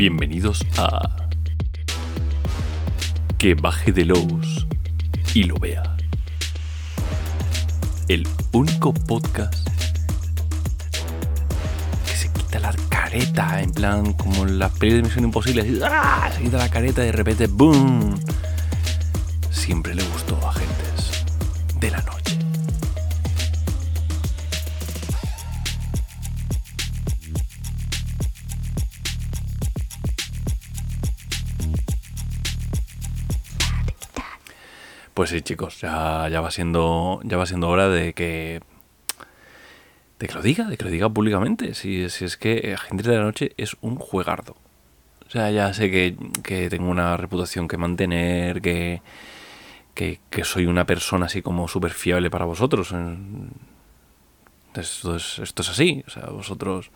Bienvenidos a Que baje de los y lo vea. El único podcast que se quita la careta, en plan como en las pelis de Misión Imposible, ¡ah! se quita la careta y de repente ¡boom! Siempre le gustó a gentes sí, chicos, ya, ya va siendo. Ya va siendo hora de que. De que lo diga, de que lo diga públicamente. Si, si es que Agentes de la Noche es un juegardo. O sea, ya sé que, que tengo una reputación que mantener, que, que, que soy una persona así como súper fiable para vosotros. Esto es, esto es así. O sea, vosotros.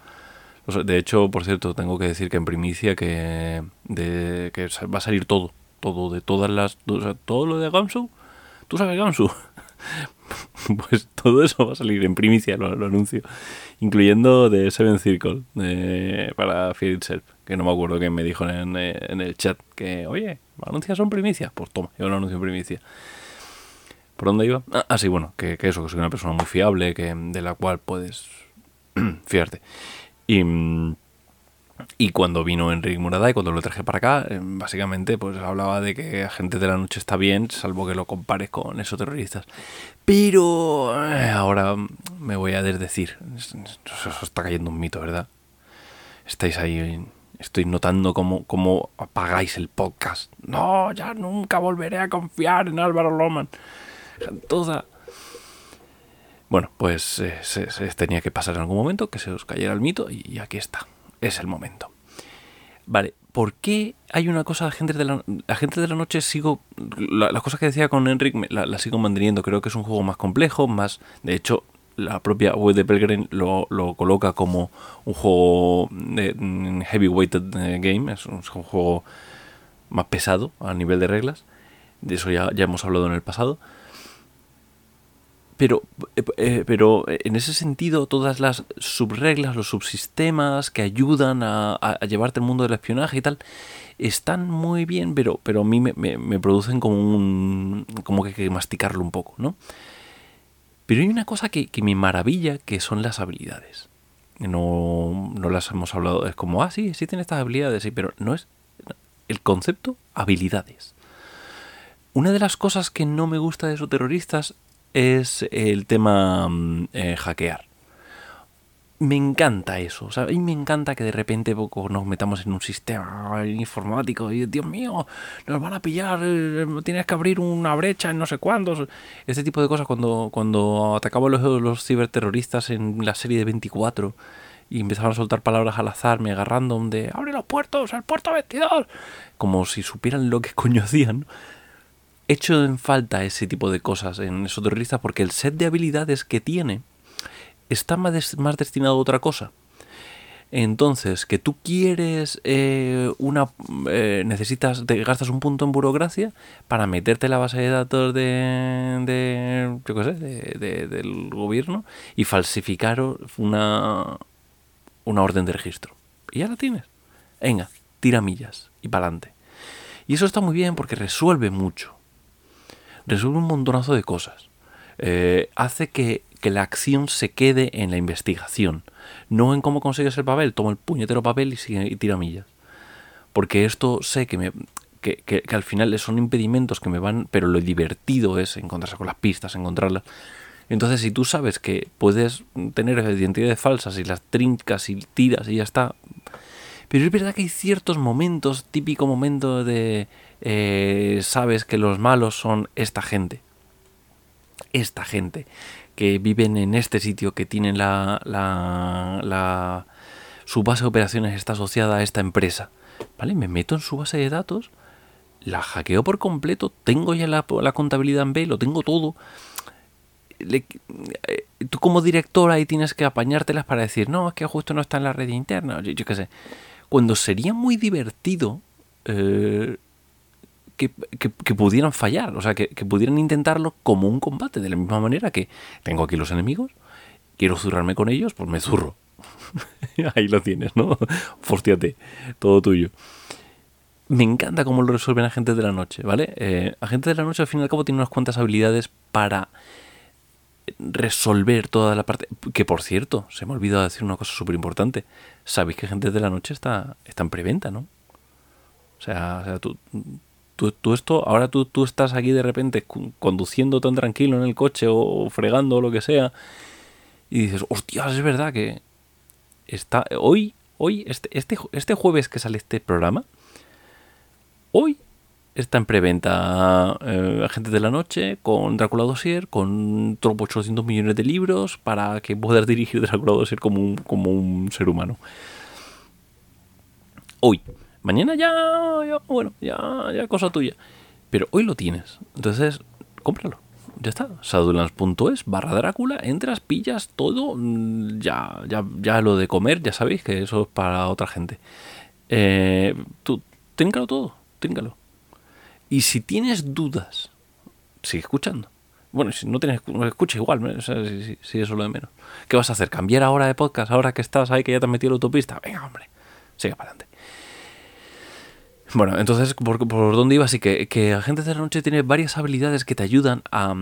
De hecho, por cierto, tengo que decir que en primicia que, de, que va a salir todo. Todo, de todas las. O sea, todo lo de Gamsu. ¿Tú sabes Gamsu? pues todo eso va a salir en primicia, lo, anuncio. Incluyendo de Seven Circle de, para Fear Itself. Que no me acuerdo quién me dijo en, el chat que, oye, ¿anuncias son primicias? Pues toma, yo lo anuncio en primicia. ¿Por dónde iba? Ah, ah sí, bueno, que, eso, que soy una persona muy fiable, que de la cual puedes fiarte. Y, y cuando vino Enrique Muraday, cuando lo traje para acá, eh, básicamente pues hablaba de que Agente de la Noche está bien, salvo que lo compares con esos terroristas. Pero eh, ahora me voy a desdecir. Os está cayendo un mito, ¿verdad? Estáis ahí estoy notando cómo, cómo, apagáis el podcast. No, ya nunca volveré a confiar en Álvaro Loman. Toda. Bueno, pues eh, se, se, tenía que pasar en algún momento, que se os cayera el mito, y aquí está. Es el momento. Vale, ¿por qué hay una cosa, Agentes de la, Agentes de la Noche, sigo. Las la cosas que decía con Enric las la sigo manteniendo. Creo que es un juego más complejo, más. De hecho, la propia web de Pelgrim lo, lo, coloca como un juego de heavyweighted game, es un, es un, juego más pesado a nivel de reglas. De eso ya, ya hemos hablado en el pasado. Pero, eh, pero en ese sentido, todas las subreglas, los subsistemas que ayudan a, llevarte el mundo del espionaje y tal, están muy bien, pero, pero a mí me, me, producen como un. como que hay que masticarlo un poco, ¿no? Pero hay una cosa que, que, me maravilla, que son las habilidades. No, no las hemos hablado, es como, ah, sí, sí tiene estas habilidades, sí, pero no es el concepto habilidades. Una de las cosas que no me gusta de esos terroristas es el tema eh, hackear. Me encanta eso, o y me encanta que de repente poco nos metamos en un sistema informático y Dios mío, nos van a pillar, eh, tienes que abrir una brecha en no sé cuántos. Este tipo de cosas cuando, cuando atacaban los, los ciberterroristas en la serie de 24 y empezaban a soltar palabras al azar, mega random de abre los puertos, el puerto 22, como si supieran lo que coño hacían hecho en falta ese tipo de cosas en esos terroristas porque el set de habilidades que tiene está más, más destinado a otra cosa. Entonces, que tú quieres eh, una. Eh, necesitas. Te gastas un punto en burocracia para meterte en la base de datos de. de yo qué sé, de, de, del gobierno y falsificar una. una orden de registro. Y ya la tienes. Venga, tira millas y para adelante. Y eso está muy bien porque resuelve mucho resuelve un montonazo de cosas. Eh, hace que, que, la acción se quede en la investigación, no en cómo consigues el papel. Toma el puñetero papel y, sigue, y tira millas. Porque esto sé que, me, que, que, que, al final son impedimentos que me van, pero lo divertido es encontrarse con las pistas, encontrarlas. Entonces, si tú sabes que puedes tener identidades falsas y las trincas y tiras y ya está. Pero es verdad que hay ciertos momentos, típico momento de eh, sabes que los malos son esta gente. Esta gente que viven en este sitio, que tienen la, la, la, su base de operaciones está asociada a esta empresa. ¿Vale? Me meto en su base de datos, la hackeo por completo, tengo ya la, la contabilidad en B, lo tengo todo. Eh, tú como director ahí tienes que apañártelas para decir, no, es que justo no está en la red interna, yo, yo qué sé. Cuando sería muy divertido eh, que, pudieran fallar, o sea, que, pudieran intentarlo como un combate, de la misma manera que tengo aquí los enemigos, quiero zurrarme con ellos, pues me zurro. Ahí lo tienes, ¿no? Fórstiate, todo tuyo. Me encanta cómo lo resuelven Agentes de la Noche, ¿vale? Eh, Agentes de la Noche al fin y al cabo tiene unas cuantas habilidades para resolver toda la parte... Que por cierto, se me ha olvidado decir una cosa súper importante. Sabéis que Agentes de la Noche está, está en preventa, ¿no? O sea, o sea tú, tú, esto, ahora tú, tú estás aquí de repente conduciendo tan tranquilo en el coche o fregando o lo que sea y dices, hostias, es verdad que está hoy, hoy, este, este, este jueves que sale este programa, hoy está en preventa eh, Agentes de la Noche con Drácula Dossier, con 800 millones de libros para que puedas dirigir Drácula Dossier como un, como un ser humano. Hoy. Mañana ya, bueno, ya, ya cosa tuya. Pero hoy lo tienes. Entonces, cómpralo. Ya está. Sadulans.es barra Drácula. Entras, pillas todo. Mm, ya, ya, ya lo de comer, ya sabéis que eso es para otra gente. Eh, tú, téngalo todo. Téngalo. Y si tienes dudas, sigue escuchando. Bueno, si no tienes, escucha igual, si, si, eso es lo de menos. ¿Qué vas a hacer? ¿Cambiar ahora de podcast? Ahora que estás ahí, que ya te has metido en la autopista. Venga, hombre, sigue para adelante. Bueno, entonces, ¿por, por dónde iba? Así que, que Agentes de la Noche tiene varias habilidades que te ayudan a,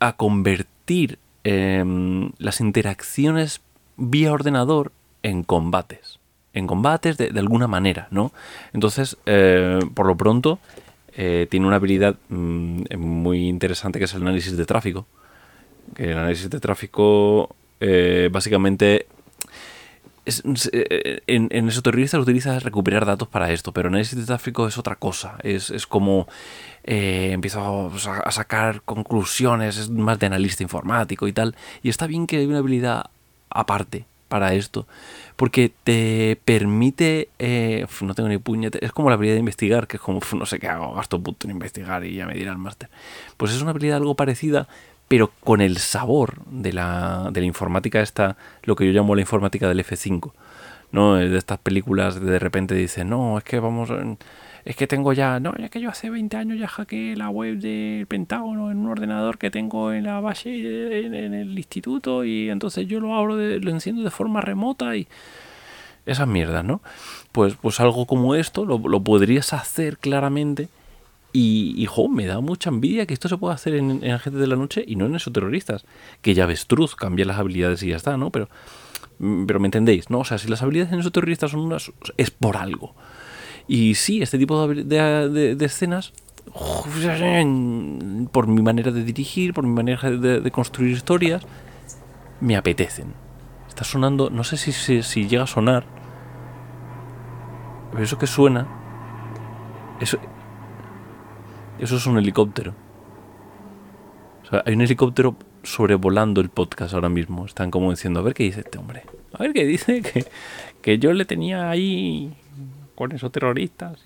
a, convertir em, las interacciones vía ordenador en combates. En combates de, alguna manera, ¿no? Entonces, eh, por lo pronto, eh, tiene una habilidad mm, muy interesante que es el análisis de tráfico. Que el análisis de tráfico eh, básicamente eh, en, en esoterrorista lo utilizas recuperar datos para esto, pero análisis de tráfico es otra cosa. Es, es como eh, empiezo a, sacar conclusiones, es más de analista informático y tal. Y está bien que hay una habilidad aparte para esto, porque te permite, eh, no tengo ni puñete, es como la habilidad de investigar, que es como, no sé qué hago, gasto punto en investigar y ya me dirá el máster. Pues es una habilidad algo parecida, pero con el sabor de la, de la informática esta, lo que yo llamo la informática del F5, ¿no? De estas películas de, de repente dicen, no, es que vamos, es que tengo ya, no, ya que yo hace 20 años ya hackeé la web del Pentágono en un ordenador que tengo en la base, en, el instituto, y entonces yo lo abro, de, lo enciendo de forma remota y esas mierdas, ¿no? Pues, pues algo como esto lo, lo podrías hacer claramente y, y me da mucha envidia que esto se pueda hacer en, en Agentes de la Noche y no en esos terroristas. Que ya ves Truz, cambia las habilidades y ya está, ¿no? Pero, mm, pero me entendéis, ¿no? O sea, si las habilidades en esos terroristas son unas. es por algo. Y sí, este tipo de, de, escenas por mi manera de dirigir, por mi manera de, construir historias, me apetecen. Está sonando, no sé si, si, si, llega a sonar, pero eso que suena, eso, eso es un helicóptero. O sea, hay un helicóptero sobrevolando el podcast ahora mismo. Están como diciendo, a ver qué dice este hombre. A ver qué dice que, que yo le tenía ahí con esos terroristas.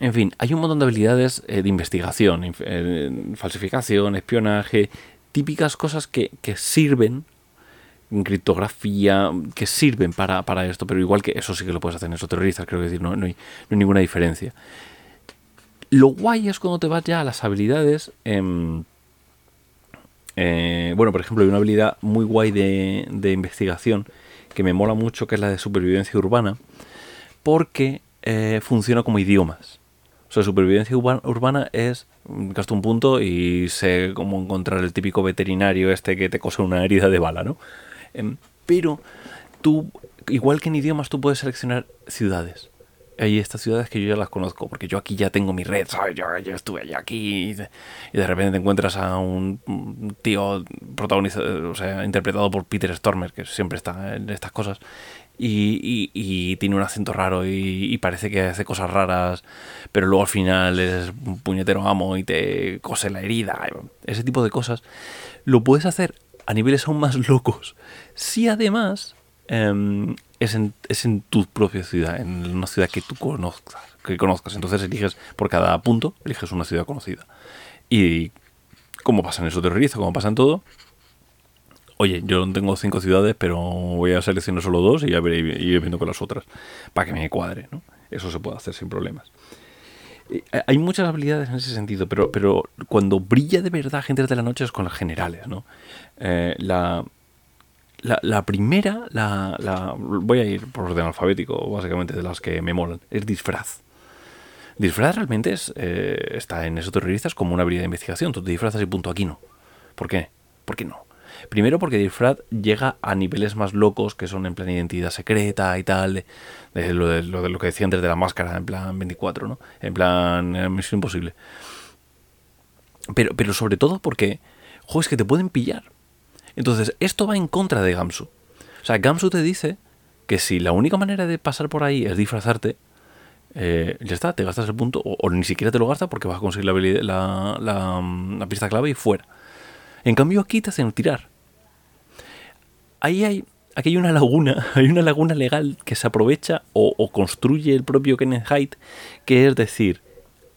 En fin, hay un montón de habilidades eh, de investigación, eh, falsificación, espionaje, típicas cosas que, que sirven criptografía que sirven para, para, esto, pero igual que eso sí que lo puedes hacer en esos terroristas, creo que decir, no, no hay ninguna diferencia. Lo guay es cuando te vas ya a las habilidades. Eh, bueno, por ejemplo, hay una habilidad muy guay de, investigación que me mola mucho, que es la de supervivencia urbana, porque eh, funciona como idiomas. O sea, supervivencia urbana es gasto un punto y sé cómo encontrar el típico veterinario este que te cose una herida de bala, ¿no? Em, pero tú, igual que en idiomas, tú puedes seleccionar ciudades hay estas ciudades que yo ya las conozco, porque yo aquí ya tengo mi red, ¿sabes? Yo, estuve allá aquí y de, repente te encuentras a un tío protagonizado, o sea, interpretado por Peter Stormer, que siempre está en estas cosas, y, tiene un acento raro y, parece que hace cosas raras, pero luego al final es un puñetero amo y te cose la herida, ese tipo de cosas, lo puedes hacer a niveles aún más locos. Si además Em, es, en, es, en, tu propia ciudad, en una ciudad que tú conozcas, que conozcas. Entonces eliges por cada punto, eliges una ciudad conocida. Y como pasa en eso terrorista, como pasa en todo, oye, yo tengo cinco ciudades, pero voy a seleccionar solo dos y ya veré, ir viendo con las otras, para que me cuadre, ¿no? Eso se puede hacer sin problemas. Hay muchas habilidades en ese sentido, pero, pero cuando brilla de verdad gente de la noche es con las generales, ¿no? Eh, la, la, primera, la, voy a ir por orden alfabético, básicamente, de las que me molan, es disfraz. Disfraz realmente es, eh, está en esos terroristas como una habilidad de investigación. Tú te disfrazas y punto, aquí no. ¿Por qué? ¿Por qué no? Primero porque disfraz llega a niveles más locos que son en plan identidad secreta y tal, de, lo, de, lo, que decía antes de la máscara, en plan 24, ¿no? En plan eh, Misión Imposible. Pero, pero sobre todo porque, jo, es que te pueden pillar. Entonces, esto va en contra de Gamsu. O sea, Gamsu te dice que si la única manera de pasar por ahí es disfrazarte, eh, ya está, te gastas el punto, o, ni siquiera te lo gastas porque vas a conseguir la, la, la, pista clave y fuera. En cambio, aquí te hacen tirar. Ahí hay, aquí hay una laguna, hay una laguna legal que se aprovecha o, construye el propio Kenneth Height, que es decir,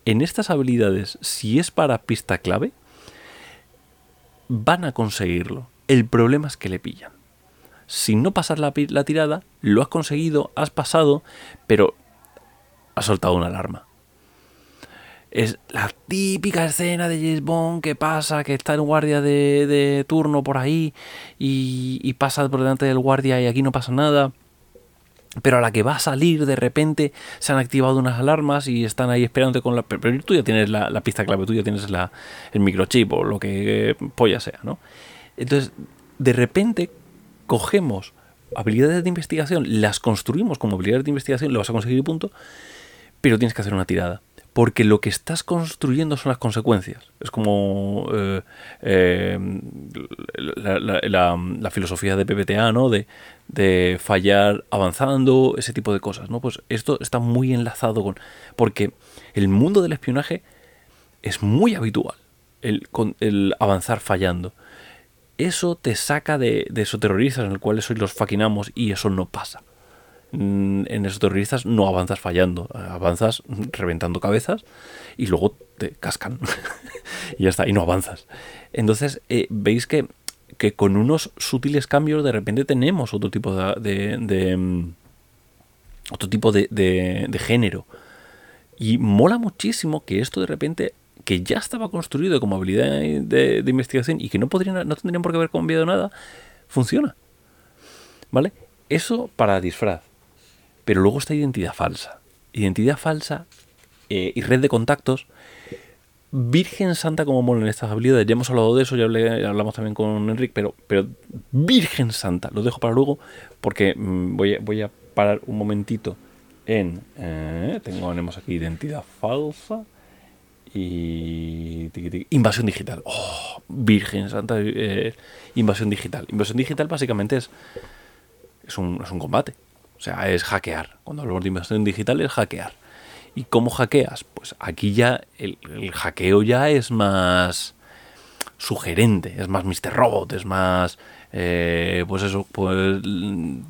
en estas habilidades, si es para pista clave, van a conseguirlo. El problema es que le pillan. Si no pasas la, tirada, lo has conseguido, has pasado, pero has soltado una alarma. Es la típica escena de James Bond que pasa, que está el guardia de, turno por ahí y, pasa por delante del guardia y aquí no pasa nada pero a la que va a salir de repente se han activado unas alarmas y están ahí esperándote con la... Pero tú ya tienes la, pista clave, tú ya tienes la, el microchip o lo que polla sea, ¿no? Entonces, de repente cogemos habilidades de investigación, las construimos como habilidades de investigación, lo vas a conseguir y punto, pero tienes que hacer una tirada porque lo que estás construyendo son las consecuencias. Es como eh, eh, la, filosofía de PPTA, ¿no? De, fallar avanzando, ese tipo de cosas, ¿no? Pues esto está muy enlazado con... Porque el mundo del espionaje es muy habitual, con, el avanzar fallando. Eso te saca de, de esos terroristas en el cual sois los faquinamos y eso no pasa. Mm, en esos terroristas no avanzas fallando, avanzas reventando cabezas y luego te cascan y ya está, y no avanzas. Entonces, eh, veis que, que, con unos sutiles cambios de repente tenemos otro tipo de, mm, otro tipo de, género. Y mola muchísimo que esto de repente, que ya estaba construido como habilidad de, investigación y que no, no tendrían por qué haber cambiado nada, funciona. ¿Vale? Eso para disfraz. Pero luego está identidad falsa. Identidad falsa eh, y red de contactos. Virgen Santa como molen estas habilidades. Ya hemos hablado de eso, ya, hablamos también con Enric, pero, pero Virgen Santa, lo dejo para luego porque mm, voy, a, voy a parar un momentito en... Eh, tenemos aquí identidad falsa y... Invasión digital. Oh, Virgen Santa, eh, invasión digital. Invasión digital básicamente es, es, un, es un combate. O sea, es hackear. Cuando hablamos de invasión digital es hackear. ¿Y cómo hackeas? Pues aquí ya el, hackeo ya es más sugerente, es más Mr. Robot, es más, eh, pues eso, pues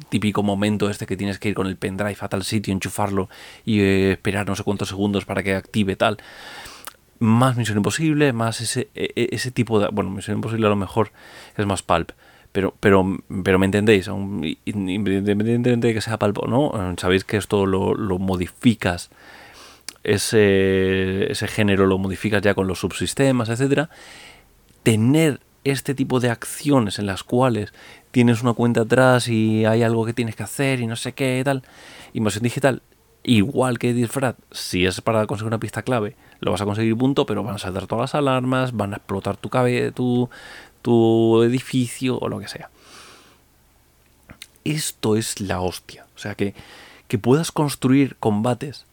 típico momento este que tienes que ir con el pendrive a tal sitio, enchufarlo y eh, esperar no sé cuántos segundos para que active tal. Más Misión Imposible, más ese, e, e, ese tipo de... Bueno, Misión Imposible a lo mejor es más pulp, pero, pero, pero me entendéis, independientemente de que sea palpo, ¿no? Sabéis que esto lo, lo modificas, ese, ese género lo modificas ya con los subsistemas, etcétera. Tener este tipo de acciones en las cuales tienes una cuenta atrás y hay algo que tienes que hacer y no sé qué tal. Invasión digital, igual que disfraz, si es para conseguir una pista clave, lo vas a conseguir punto, pero van a saltar todas las alarmas, van a explotar tu, cabe, tu, tu edificio o lo que sea. Esto es la hostia. O sea, que, que puedas construir combates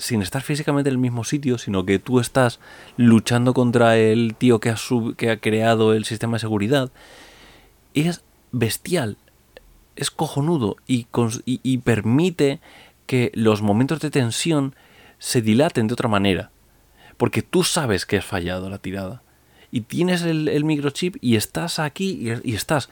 sin estar físicamente en el mismo sitio, sino que tú estás luchando contra el tío que ha, que ha creado el sistema de seguridad, es bestial, es cojonudo y, permite que los momentos de tensión se dilaten de otra manera, porque tú sabes que has fallado la tirada y tienes el, microchip y estás aquí y, estás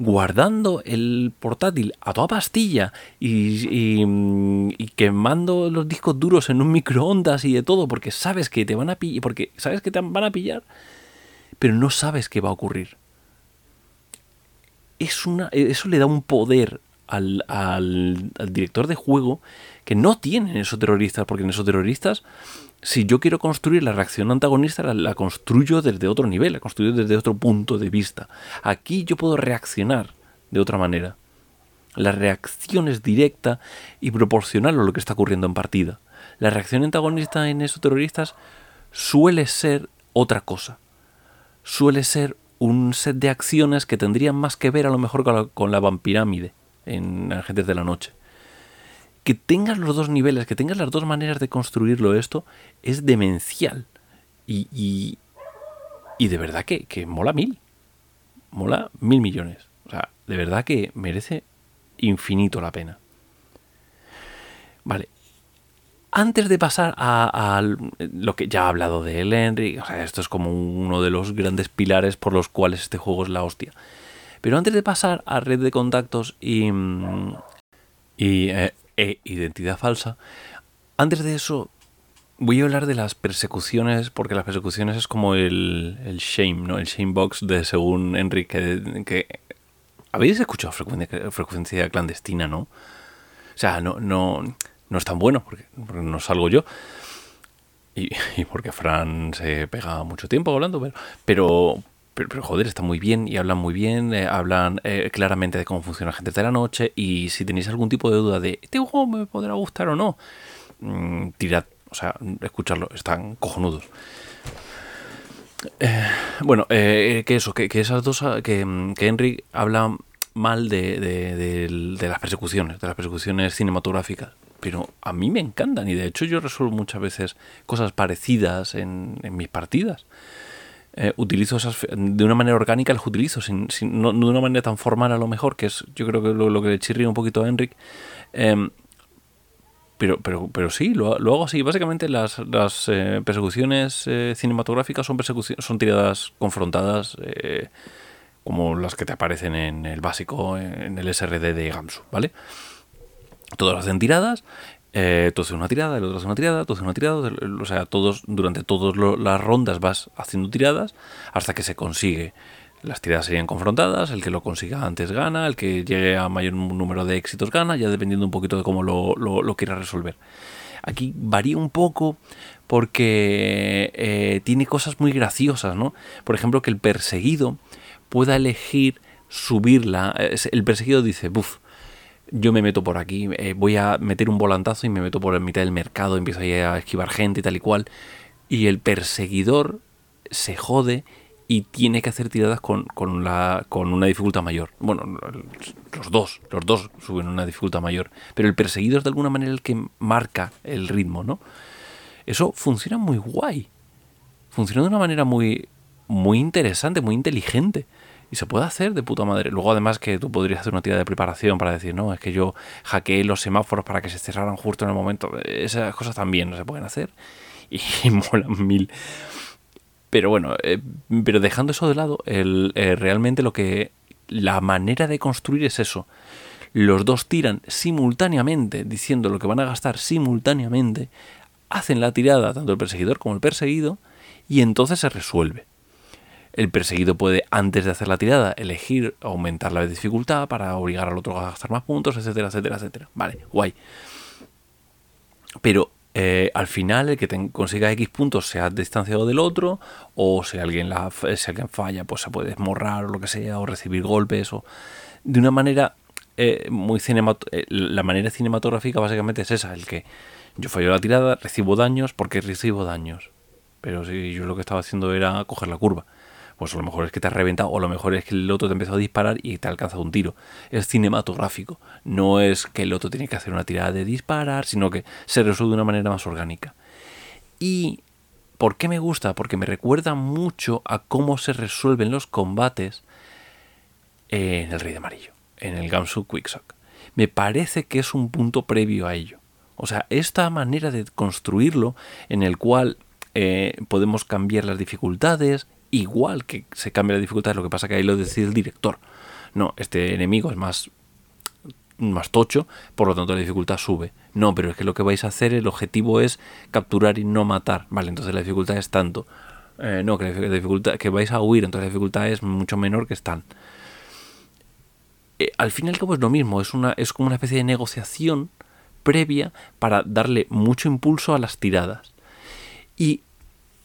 guardando el portátil a toda pastilla y, quemando los discos duros en un microondas y de todo porque sabes que te van a pillar, porque sabes que te van a pillar, pero no sabes qué va a ocurrir. Es una, eso le da un poder al, al, al director de juego que no tienen esos terroristas, porque en esos terroristas si yo quiero construir la reacción antagonista, la, construyo desde otro nivel, la construyo desde otro punto de vista. Aquí yo puedo reaccionar de otra manera. La reacción es directa y proporcional a lo que está ocurriendo en partida. La reacción antagonista en esos terroristas suele ser otra cosa. Suele ser un set de acciones que tendrían más que ver a lo mejor con la, con la vampirámide en Agentes de la Noche. Que tengas los dos niveles, que tengas las dos maneras de construirlo esto, es demencial. Y, y, de verdad que, que mola mil. Mola mil millones. O sea, de verdad que merece infinito la pena. Vale. Antes de pasar a, lo que ya he hablado de Henry, o sea, esto es como uno de los grandes pilares por los cuales este juego es la hostia. Pero antes de pasar a red de contactos y, y eh, e identidad falsa, antes de eso voy a hablar de las persecuciones, porque las persecuciones es como el, el shame, ¿no? El shame box de según Enrique, que habéis escuchado frecuencia, clandestina, ¿no? O sea, no, no, no es tan bueno porque, no salgo yo. Y, porque Fran se pega mucho tiempo hablando, pero, joder, está muy bien y hablan muy bien, eh, hablan eh, claramente de cómo funciona gente de la noche y si tenéis algún tipo de duda de este juego me podrá gustar o no, mm, tirad, o sea, escucharlo, están cojonudos. Eh, bueno, que eso, que, esas dos, que, que Henry habla mal de, de, las persecuciones, de las persecuciones cinematográficas pero a mí me encantan y de hecho yo resuelvo muchas veces cosas parecidas en, mis partidas. Eh, utilizo esas de una manera orgánica las utilizo sin, no, de una manera tan formal a lo mejor que es yo creo que lo, lo que le chirría un poquito a Enric em, pero, pero, pero sí, lo, hago así. Básicamente las, las eh, persecuciones eh, cinematográficas son, persecuciones, son tiradas confrontadas como las que te aparecen en el básico, en el SRD de Gamsu, ¿vale? Todas hacen tiradas, eh, tú haces una tirada, el otro hace una tirada, tú una tirada, o sea, todos, durante todas las rondas vas haciendo tiradas hasta que se consigue. Las tiradas serían confrontadas, el que lo consiga antes gana, el que llegue a mayor número de éxitos gana, ya dependiendo un poquito de cómo lo, lo, quiera resolver. Aquí varía un poco porque eh, tiene cosas muy graciosas, ¿no? Por ejemplo, que el perseguido pueda elegir subirla. El perseguido dice, buf, yo me meto por aquí, eh, voy a meter un volantazo y me meto por la mitad del mercado, empiezo a esquivar gente y tal y cual. Y el perseguidor se jode y tiene que hacer tiradas con, con, la, con una dificultad mayor. Bueno, los dos, los dos suben una dificultad mayor. Pero el perseguidor es de alguna manera el que marca el ritmo, ¿no? Eso funciona muy guay. Funciona de una manera muy, muy interesante, muy inteligente. Y se puede hacer de puta madre. Luego, además, que tú podrías hacer una tira de preparación para decir, no, es que yo hackeé los semáforos para que se cerraran justo en el momento. Esas cosas también no se pueden hacer. Y, molan mil. Pero bueno, eh, pero dejando eso de lado, el, eh, realmente lo que. La manera de construir es eso. Los dos tiran simultáneamente, diciendo lo que van a gastar simultáneamente. Hacen la tirada, tanto el perseguidor como el perseguido, y entonces se resuelve. El perseguido puede, antes de hacer la tirada, elegir aumentar la dificultad para obligar al otro a gastar más puntos, etcétera, etcétera, etcétera. Vale, guay. Pero eh, al final el que consiga X puntos se ha distanciado del otro, o si alguien, la, si alguien falla, pues se puede esmorrar o lo que sea, o recibir golpes, o de una manera eh, muy cinematográfica. Eh, la manera cinematográfica básicamente es esa, el que yo fallo la tirada, recibo daños porque recibo daños. Pero si yo lo que estaba haciendo era coger la curva pues a lo mejor es que te has reventado, o a lo mejor es que el otro te empezó a disparar y te ha alcanzado un tiro. Es cinematográfico. No es que el otro tiene que hacer una tirada de disparar, sino que se resuelve de una manera más orgánica. Y ¿por qué me gusta? Porque me recuerda mucho a cómo se resuelven los combates en el Rey de Amarillo, en el Gamsu Quicksock. Me parece que es un punto previo a ello. O sea, esta manera de construirlo en el cual eh, podemos cambiar las dificultades igual que se cambia la dificultad, lo que pasa que ahí lo decide el director. No, este enemigo es más, más tocho, por lo tanto la dificultad sube. No, pero es que lo que vais a hacer, el objetivo es capturar y no matar. Vale, entonces la dificultad es tanto. Eh, no, que la dificultad, que vais a huir, entonces la dificultad es mucho menor que están. Eh, al fin y al cabo es lo mismo, es, una, es como una especie de negociación previa para darle mucho impulso a las tiradas. Y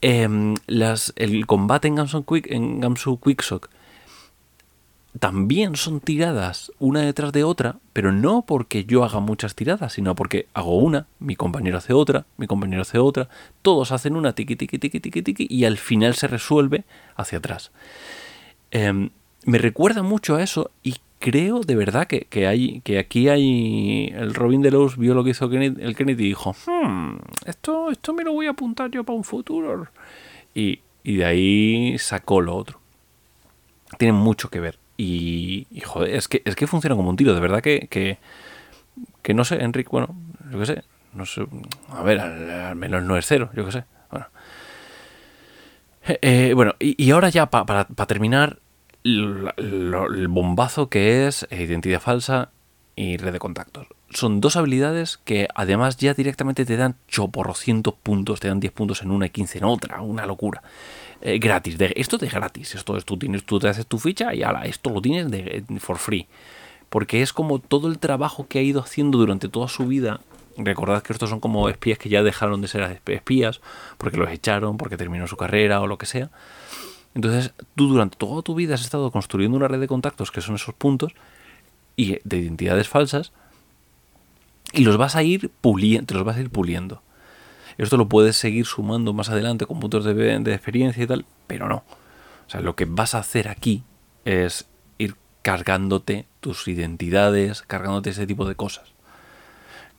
Em, las, el combate en Gamsu, Quick, en Gamsu Quicksock también son tiradas una detrás de otra, pero no porque yo haga muchas tiradas, sino porque hago una, mi compañero hace otra, mi compañero hace otra, todos hacen una tiqui tiqui tiqui tiqui tiqui y al final se resuelve hacia atrás. Em, me recuerda mucho a eso y creo de verdad que, hay que aquí hay el Robin Delos vio lo que hizo el Kennedy y dijo hmm, esto esto me lo voy a apuntar yo para un futuro y, y de ahí sacó lo otro. Tiene mucho que ver. Y, joder, es que, es que funciona como un tiro, de verdad que, que, no sé, Enrique, bueno, yo qué sé, no sé, a ver, al, menos no es cero, yo qué sé, bueno. Eh, eh, bueno, y, ahora ya para, terminar, el bombazo que es identidad falsa y red de contactos. Son dos habilidades que además ya directamente te dan choporrocientos puntos, te dan 10 puntos en una y 15 en otra, una locura. Eh, gratis. De, esto de gratis. Esto es, tú, tienes, tú te haces tu ficha y ala, esto lo tienes de, for free. Porque es como todo el trabajo que ha ido haciendo durante toda su vida. Recordad que estos son como espías que ya dejaron de ser espías porque los echaron, porque terminó su carrera o lo que sea. Entonces, tú durante toda tu vida has estado construyendo una red de contactos que son esos puntos y de identidades falsas y los vas a ir puliendo, te los vas a ir puliendo. Esto lo puedes seguir sumando más adelante con puntos de, de experiencia y tal, pero no. O sea, lo que vas a hacer aquí es ir cargándote tus identidades, cargándote ese tipo de cosas.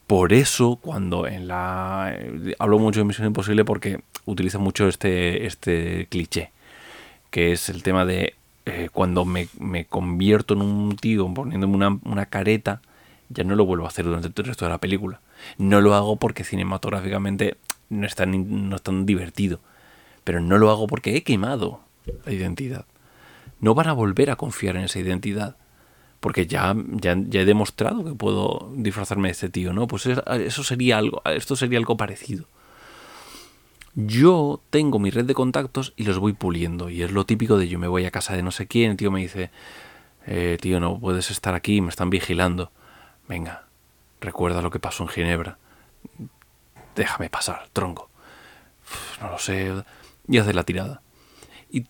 Por eso, cuando en la. Eh, hablo mucho de Misión Imposible porque utiliza mucho este, este cliché. Que es el tema de eh, cuando me, convierto en un tío poniéndome una, una careta, ya no lo vuelvo a hacer durante el resto de la película. No lo hago porque cinematográficamente no es tan, no divertido. Pero no lo hago porque he quemado la identidad. No van a volver a confiar en esa identidad. Porque ya, ya, he demostrado que puedo disfrazarme de este tío, ¿no? Pues eso sería algo, esto sería algo parecido. Yo tengo mi red de contactos y los voy puliendo. Y es lo típico de yo me voy a casa de no sé quién, el tío me dice, eh, tío, no puedes estar aquí, me están vigilando. Venga, recuerda lo que pasó en Ginebra déjame pasar, tronco. no lo sé. Y hace la tirada. Y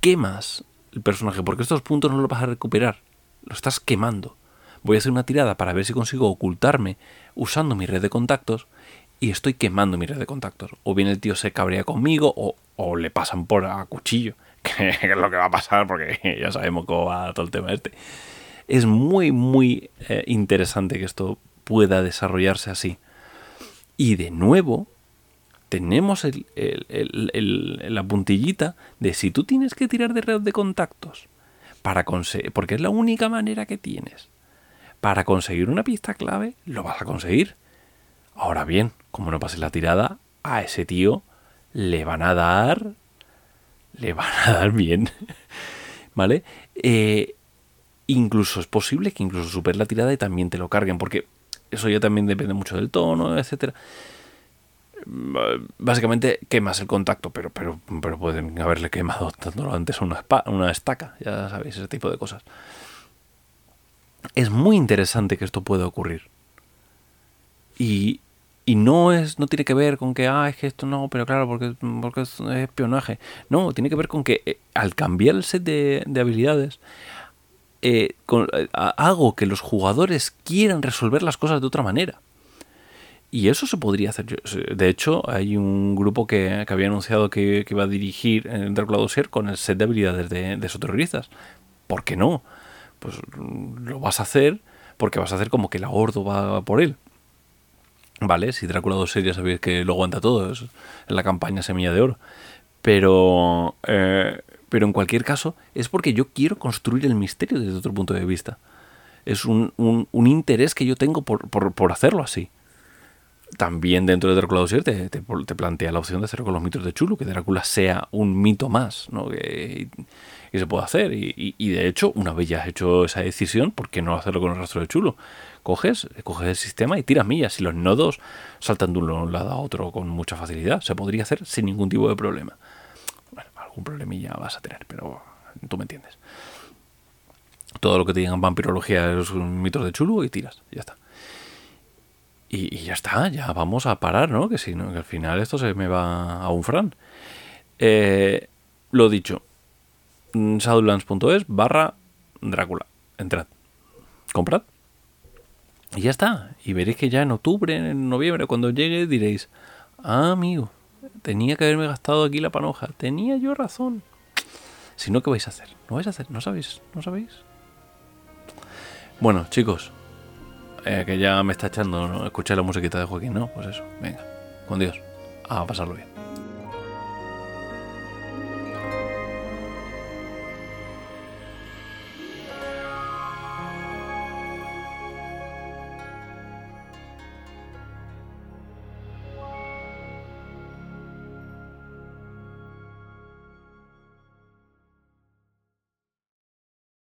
quemas el personaje, porque estos puntos no los vas a recuperar. Lo estás quemando. Voy a hacer una tirada para ver si consigo ocultarme usando mi red de contactos y estoy quemando mi red de contactos. O bien el tío se cabrea conmigo o, le pasan por a cuchillo, que es lo que va a pasar porque ya sabemos cómo va todo el tema este. Es muy, muy eh, interesante que esto pueda desarrollarse así. Y de nuevo, tenemos la puntillita de si tú tienes que tirar de red de contactos para conseguir, porque es la única manera que tienes para conseguir una pista clave, lo vas a conseguir. Ahora bien, como no pase la tirada, a ese tío le van a dar, le van a dar bien, ¿vale? Eh, incluso es posible que incluso super la tirada y también te lo carguen, porque eso ya también depende mucho del tono, etcétera. Básicamente quemas el contacto, pero, pero, pero pueden haberle quemado dándolo antes una, una estaca, ya sabéis, ese tipo de cosas. Es muy interesante que esto pueda ocurrir. Y, y no es no tiene que ver con que ah es que esto no pero claro porque, porque es espionaje no tiene que ver con que eh, al cambiar el set de, de habilidades eh, eh, hago que los jugadores quieran resolver las cosas de otra manera. Y eso se podría hacer. De hecho, hay un grupo que, había anunciado que, iba a dirigir en Dark Dossier con el set de habilidades de, de. ¿Por qué no? Pues lo vas a hacer porque vas a hacer como que la Ordo va por él. ¿Vale? Si Drácula 2 ya sabéis que lo aguanta todo, es la campaña Semilla de Oro. Pero eh, pero en cualquier caso es porque yo quiero construir el misterio desde otro punto de vista. Es un, un, interés que yo tengo por, por, hacerlo así. También dentro de Drácula 2 te, te, plantea la opción de hacerlo con los mitos de Chulu, que Drácula sea un mito más, ¿no? Que, y, se puede hacer. Y, y, de hecho, una vez ya has hecho esa decisión, ¿por qué no hacerlo con el rastro de Chulo? Coges, coges el sistema y tiras millas. Y los nodos saltan de un lado a otro con mucha facilidad. Se podría hacer sin ningún tipo de problema algún problemilla vas a tener, pero tú me entiendes. Todo lo que te digan vampirología es un mito de chulo y tiras, ya está. Y, ya está, ya vamos a parar, ¿no? Que si no, que al final esto se me va a un fran. Eh, lo dicho, shadowlands.es barra Drácula. Entrad. Comprad. Y ya está. Y veréis que ya en octubre, en noviembre, cuando llegue, diréis, ah, amigo, tenía que haberme gastado aquí la panoja. Tenía yo razón. Si no, ¿qué vais a hacer? ¿No vais a hacer? ¿No sabéis? ¿No sabéis? Bueno, chicos, eh, que ya me está echando ¿no? escuchar la musiquita de Joaquín, ¿no? Pues eso, venga, con Dios, a pasarlo bien.